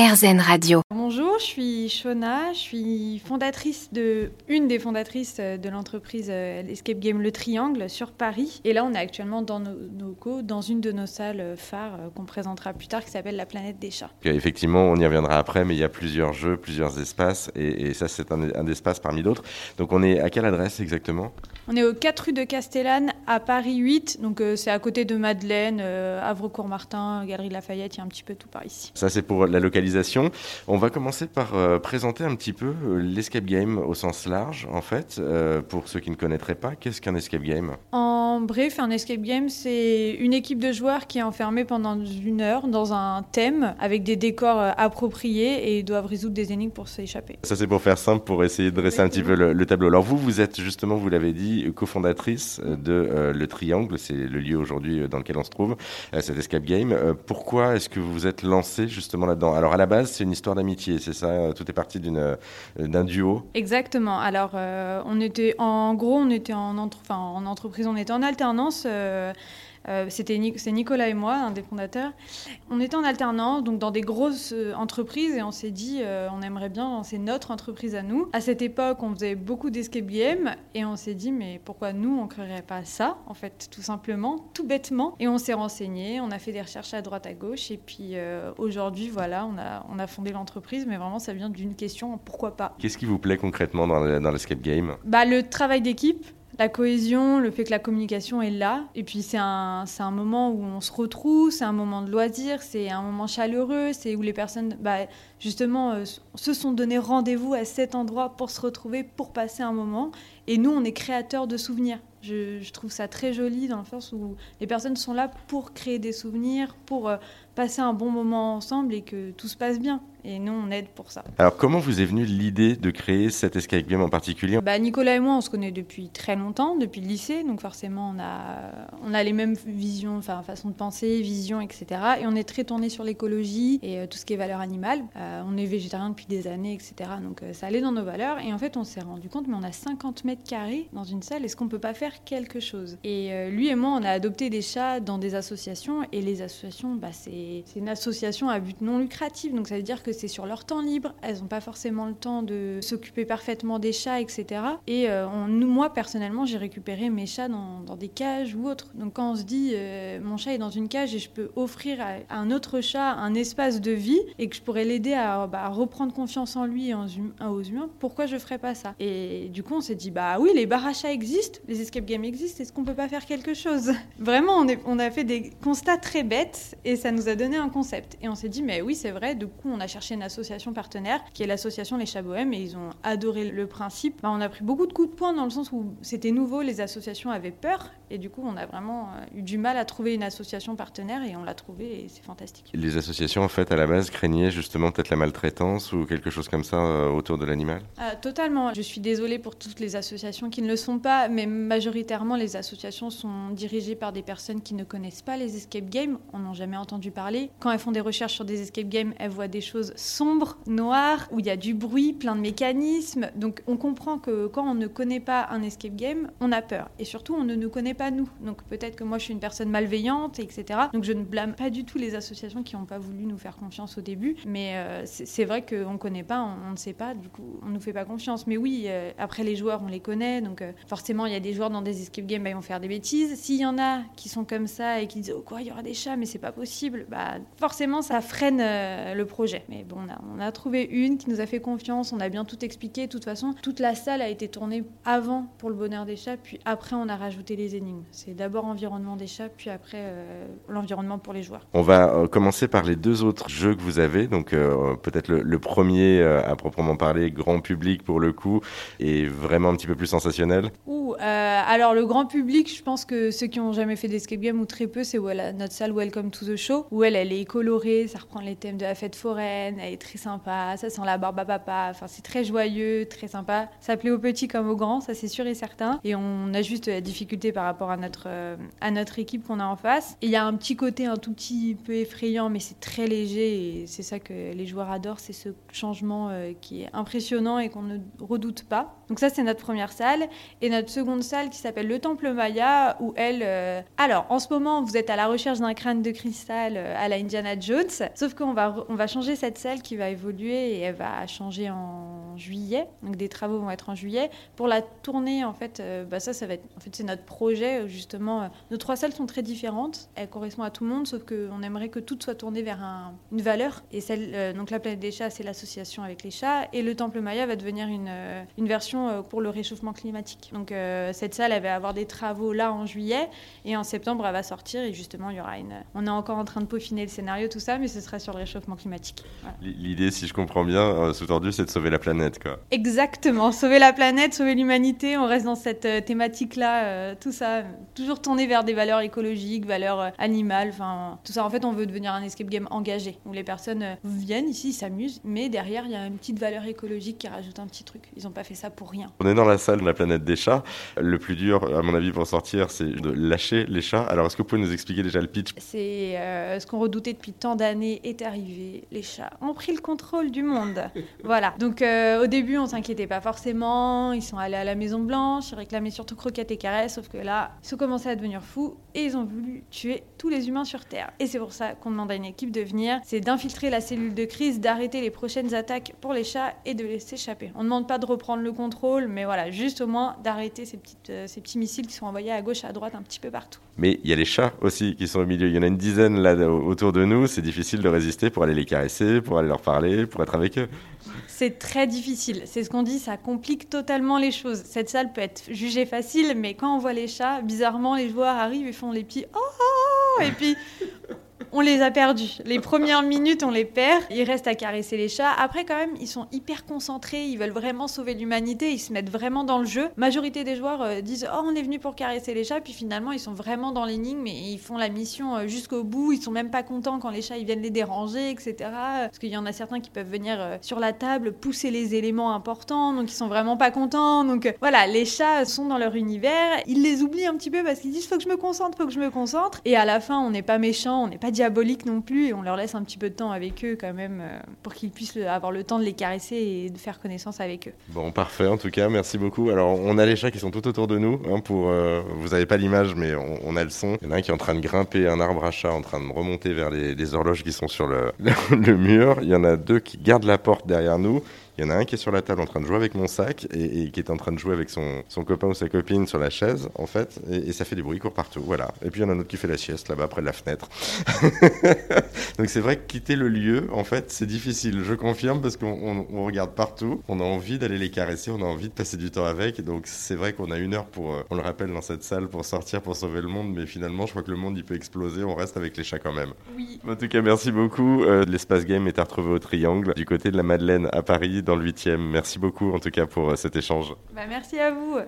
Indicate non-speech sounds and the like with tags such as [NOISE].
RZN Radio. Bonjour, je suis Shona, je suis fondatrice de une des fondatrices euh, de l'entreprise euh, Escape Game Le Triangle sur Paris. Et là, on est actuellement dans nos locaux, dans une de nos salles euh, phares qu'on présentera plus tard, qui s'appelle La Planète des Chats. effectivement, on y reviendra après, mais il y a plusieurs jeux, plusieurs espaces, et, ça, c'est un, un espace parmi d'autres. Donc, on est à quelle adresse exactement? On est aux 4 rue de Castellane, à Paris 8. Donc, c'est à côté de Madeleine, Havre-Courmartin, Galerie Lafayette, il y a un petit peu tout par ici. Ça, c'est pour la on va commencer par euh, présenter un petit peu euh, l'escape game au sens large, en fait. Euh, pour ceux qui ne connaîtraient pas, qu'est-ce qu'un escape game? Bref, un escape game, c'est une équipe de joueurs qui est enfermée pendant une heure dans un thème avec des décors appropriés et doivent résoudre des énigmes pour s'échapper. Ça, c'est pour faire simple, pour essayer de dresser un petit peu le, tableau. Alors vous, vous êtes justement, vous l'avez dit, cofondatrice de Le Triangle, c'est le lieu aujourd'hui dans lequel on se trouve, cet escape game. pourquoi est-ce que vous vous êtes lancé justement là-dedans? Alors à la base, c'est une histoire d'amitié, c'est ça? Tout est parti euh, d'un duo Exactement. Alors, euh, on était, en gros, on était en, en entreprise, on était en alternance. Euh, euh, c'était c'est Nicolas et moi, un des fondateurs. On était en alternance, donc dans des grosses euh, entreprises, et on s'est dit, on aimerait bien lancer notre entreprise à nous. À cette époque, on faisait beaucoup d'escape games, et on s'est dit, mais pourquoi nous, on ne créerait pas ça, en fait, tout simplement, tout bêtement? Et on s'est renseigné, on a fait des recherches à droite, à gauche, et puis aujourd'hui, voilà, on a, on a fondé l'entreprise, mais vraiment, ça vient d'une question, pourquoi pas? Qu'est-ce qui vous plaît concrètement dans l'escape game? Bah, Le travail d'équipe la cohésion, le fait que la communication est là. Et puis c'est un, c'est un moment où on se retrouve, c'est un moment de loisir, c'est un moment chaleureux, c'est où les personnes, bah, justement, euh, se sont donné rendez-vous à cet endroit pour se retrouver, pour passer un moment. Et nous, on est créateurs de souvenirs. Je, trouve ça très joli dans le sens où les personnes sont là pour créer des souvenirs, pour euh, passer un bon moment ensemble et que tout se passe bien. Et nous, on aide pour ça. Alors, comment vous est venue l'idée de créer cet escape game en particulier? Bah, Nicolas et moi, on se connaît depuis très longtemps, depuis le lycée. Donc, forcément, on a, on a les mêmes visions, enfin, façon de penser, vision, etc. Et on est très tourné sur l'écologie et euh, tout ce qui est valeurs animales. Euh, on est végétarien depuis des années, etc. Donc, ça allait dans nos valeurs. Et en fait, on s'est rendu compte, mais on a 50 mètres carrés dans une salle. Est-ce qu'on peut pas faire quelque chose? Et euh, lui et moi, on a adopté des chats dans des associations. Et les associations, bah, c'est une association à but non lucratif. Donc ça veut dire que c'est sur leur temps libre. Elles n'ont pas forcément le temps de s'occuper parfaitement des chats, etc. Et euh, moi, personnellement, j'ai récupéré mes chats dans, des cages ou autres. Donc quand on se dit, euh, mon chat est dans une cage et je peux offrir à, un autre chat un espace de vie et que je pourrais l'aider à, bah, reprendre confiance en lui et en, aux humains, pourquoi je ferais pas ça? Et du coup, on s'est dit, bah oui, les bars à chats existent, les escape games existent, est-ce qu'on peut pas faire quelque chose? Vraiment, on, on, a fait des constats très bêtes et ça nous a donné un concept. Et on s'est dit, mais oui, c'est vrai, du coup, on a cherché une association partenaire qui est l'association Les Chats Bohèmes et ils ont adoré le principe. Bah, on a pris beaucoup de coups de poing dans le sens où c'était nouveau, les associations avaient peur et du coup, on a vraiment euh, eu du mal à trouver une association partenaire et on l'a trouvé et c'est fantastique. Les associations, en fait, à la base, craignaient justement peut-être la maltraitance ou quelque chose comme ça euh, autour de l'animal? Ah, Totalement. Je suis désolée pour toutes les associations qui ne le sont pas, mais majoritairement, les associations sont dirigées par des personnes qui ne connaissent pas les escape games, on n'en a jamais entendu parler. Quand elles font des recherches sur des escape games, elles voient des choses sombres, noires, où il y a du bruit, plein de mécanismes. Donc on comprend que quand on ne connaît pas un escape game, on a peur. Et surtout, on ne nous connaît pas nous. Donc peut-être que moi, je suis une personne malveillante, etc. Donc je ne blâme pas du tout les associations qui n'ont pas voulu nous faire confiance au début. Mais euh, c'est vrai qu'on ne connaît pas, on, ne sait pas, du coup, on ne nous fait pas confiance. Mais oui, euh, après les joueurs, on les connaît. Donc euh, forcément, il y a des joueurs dans des escape games, bah, ils vont faire des bêtises. S'il y en a qui sont comme ça et qui disent Oh, quoi, il y aura des chats, mais c'est pas possible, bah, forcément, ça freine le projet. Mais bon, on a, on a, trouvé une qui nous a fait confiance, on a bien tout expliqué. De toute façon, toute la salle a été tournée avant pour le bonheur des chats, puis après, on a rajouté les énigmes. C'est d'abord environnement des chats, puis après, euh, l'environnement pour les joueurs. On va euh, commencer par les deux autres jeux que vous avez. Donc, peut-être le, le, premier, à proprement parler, grand public pour le coup, est vraiment un petit peu plus sensationnel. Ouh, alors le grand public, je pense que ceux qui ont jamais fait d'escape game ou très peu, c'est notre salle Welcome to the Show, où elle, elle est colorée, ça reprend les thèmes de la fête foraine, elle est très sympa, ça sent la barbe à papa, enfin c'est très joyeux, très sympa. Ça plaît aux petits comme aux grands, ça c'est sûr et certain. Et on a juste la difficulté par rapport à notre, euh, à notre équipe qu'on a en face. Il y a un petit côté un tout petit peu effrayant, mais c'est très léger et c'est ça que les joueurs adorent, c'est ce changement euh, qui est impressionnant et qu'on ne redoute pas. Donc ça c'est notre première salle. Et notre seconde salle qui s'appelle le Temple Maya, où elle... euh, Alors, en ce moment, vous êtes à la recherche d'un crâne de cristal euh, à la Indiana Jones, sauf qu'on va, on va changer cette salle qui va évoluer et elle va changer en juillet. Donc, des travaux vont être en juillet. Pour la tournée, en fait, euh, bah, ça, ça va être... En fait, c'est notre projet, euh, justement. euh, Nos trois salles sont très différentes. Elles correspondent à tout le monde, sauf qu'on aimerait que toutes soient tournées vers un- une valeur. Et celle, donc, la planète des chats, c'est l'association avec les chats. Et le Temple Maya va devenir une, une version pour le réchauffement climatique. Donc, cette salle, elle va avoir des travaux là en juillet. Et en septembre, elle va sortir. Et justement, il y aura une. On est encore en train de peaufiner le scénario, tout ça, mais ce sera sur le réchauffement climatique. L'idée, si je comprends bien, euh, sous-tendu, c'est de sauver la planète, quoi. Exactement, sauver la planète, sauver l'humanité, on reste dans cette euh, thématique-là, euh, tout ça, toujours tourné vers des valeurs écologiques, valeurs euh, animales, enfin tout ça. En fait, on veut devenir un escape game engagé, où les personnes viennent ici, s'amusent, mais derrière, il y a une petite valeur écologique qui rajoute un petit truc. Ils n'ont pas fait ça pour rien. On est dans la salle de la planète des chats. Le plus dur, à mon avis, pour sortir, c'est de lâcher les chats. Alors, est-ce que vous pouvez nous expliquer déjà le pitch? C'est euh, ce qu'on redoutait depuis tant d'années est arrivé. Les chats ont pris le contrôle du monde. [LAUGHS] voilà. Donc euh, au début, on s'inquiétait pas forcément. Ils sont allés à la Maison Blanche, ils réclamaient surtout croquettes et caresses. Sauf que là, ils ont commencé à devenir fous et ils ont voulu tuer tous les humains sur Terre. Et c'est pour ça qu'on demande à une équipe de venir. C'est d'infiltrer la cellule de crise, d'arrêter les prochaines attaques pour les chats et de les laisser échapper. On ne demande pas de reprendre le contrôle, mais voilà, juste au moins d'arrêter ces, euh, ces petits missiles qui sont envoyés à gauche, à droite, un petit peu partout. Mais il y a les chats aussi qui sont au milieu. Il y en a une dizaine là autour de nous. C'est difficile de résister pour aller les caresser, pour aller leur parler, pour être avec eux. C'est très difficile. C'est ce qu'on dit, ça complique totalement les choses. Cette salle peut être jugée facile, mais quand on voit les chats, bizarrement, les joueurs arrivent et font les petits oh, oh, oh et puis on les a perdus. Les premières minutes, on les perd. Ils restent à caresser les chats. Après, quand même, ils sont hyper concentrés. Ils veulent vraiment sauver l'humanité. Ils se mettent vraiment dans le jeu. Majorité des joueurs euh, disent Oh, on est venu pour caresser les chats. Puis finalement, ils sont vraiment dans l'énigme et ils font la mission euh, jusqu'au bout. Ils sont même pas contents quand les chats viennent les déranger, etc. Parce qu'il y en a certains qui peuvent venir euh, sur la table pousser les éléments importants. Donc, ils sont vraiment pas contents. Donc, voilà, les chats sont dans leur univers. Ils les oublient un petit peu parce qu'ils disent Faut que je me concentre, faut que je me concentre. Et à la fin, on n'est pas méchant, on n'est pas diabolique non plus, et on leur laisse un petit peu de temps avec eux quand même euh, pour qu'ils puissent avoir le temps de les caresser et de faire connaissance avec eux. Bon, parfait en tout cas, merci beaucoup. Alors, on a les chats qui sont tout autour de nous. hein, pour, euh, vous n'avez pas l'image, mais on, a le son. Il y en a un qui est en train de grimper un arbre à chat, en train de remonter vers les, les horloges qui sont sur le, [LAUGHS] le mur. Il y en a deux qui gardent la porte derrière nous. Il y en a un qui est sur la table en train de jouer avec mon sac et, et qui est en train de jouer avec son, son copain ou sa copine sur la chaise, en fait. Et, et ça fait des bruits, il court partout. Voilà. Et puis il y en a un autre qui fait la sieste là-bas près de la fenêtre. [LAUGHS] Donc c'est vrai que quitter le lieu, en fait, c'est difficile. Je confirme parce qu'on on- on regarde partout. On a envie d'aller les caresser, on a envie de passer du temps avec. Donc c'est vrai qu'on a une heure pour, euh, on le rappelle dans cette salle, pour sortir, pour sauver le monde. Mais finalement, je crois que le monde il peut exploser. On reste avec les chats quand même. Oui. En tout cas, merci beaucoup. Euh, L'espace game est à retrouver au Triangle, du côté de la Madeleine à Paris, dans le 8e. Merci beaucoup en tout cas pour euh, cet échange. Bah, merci à vous.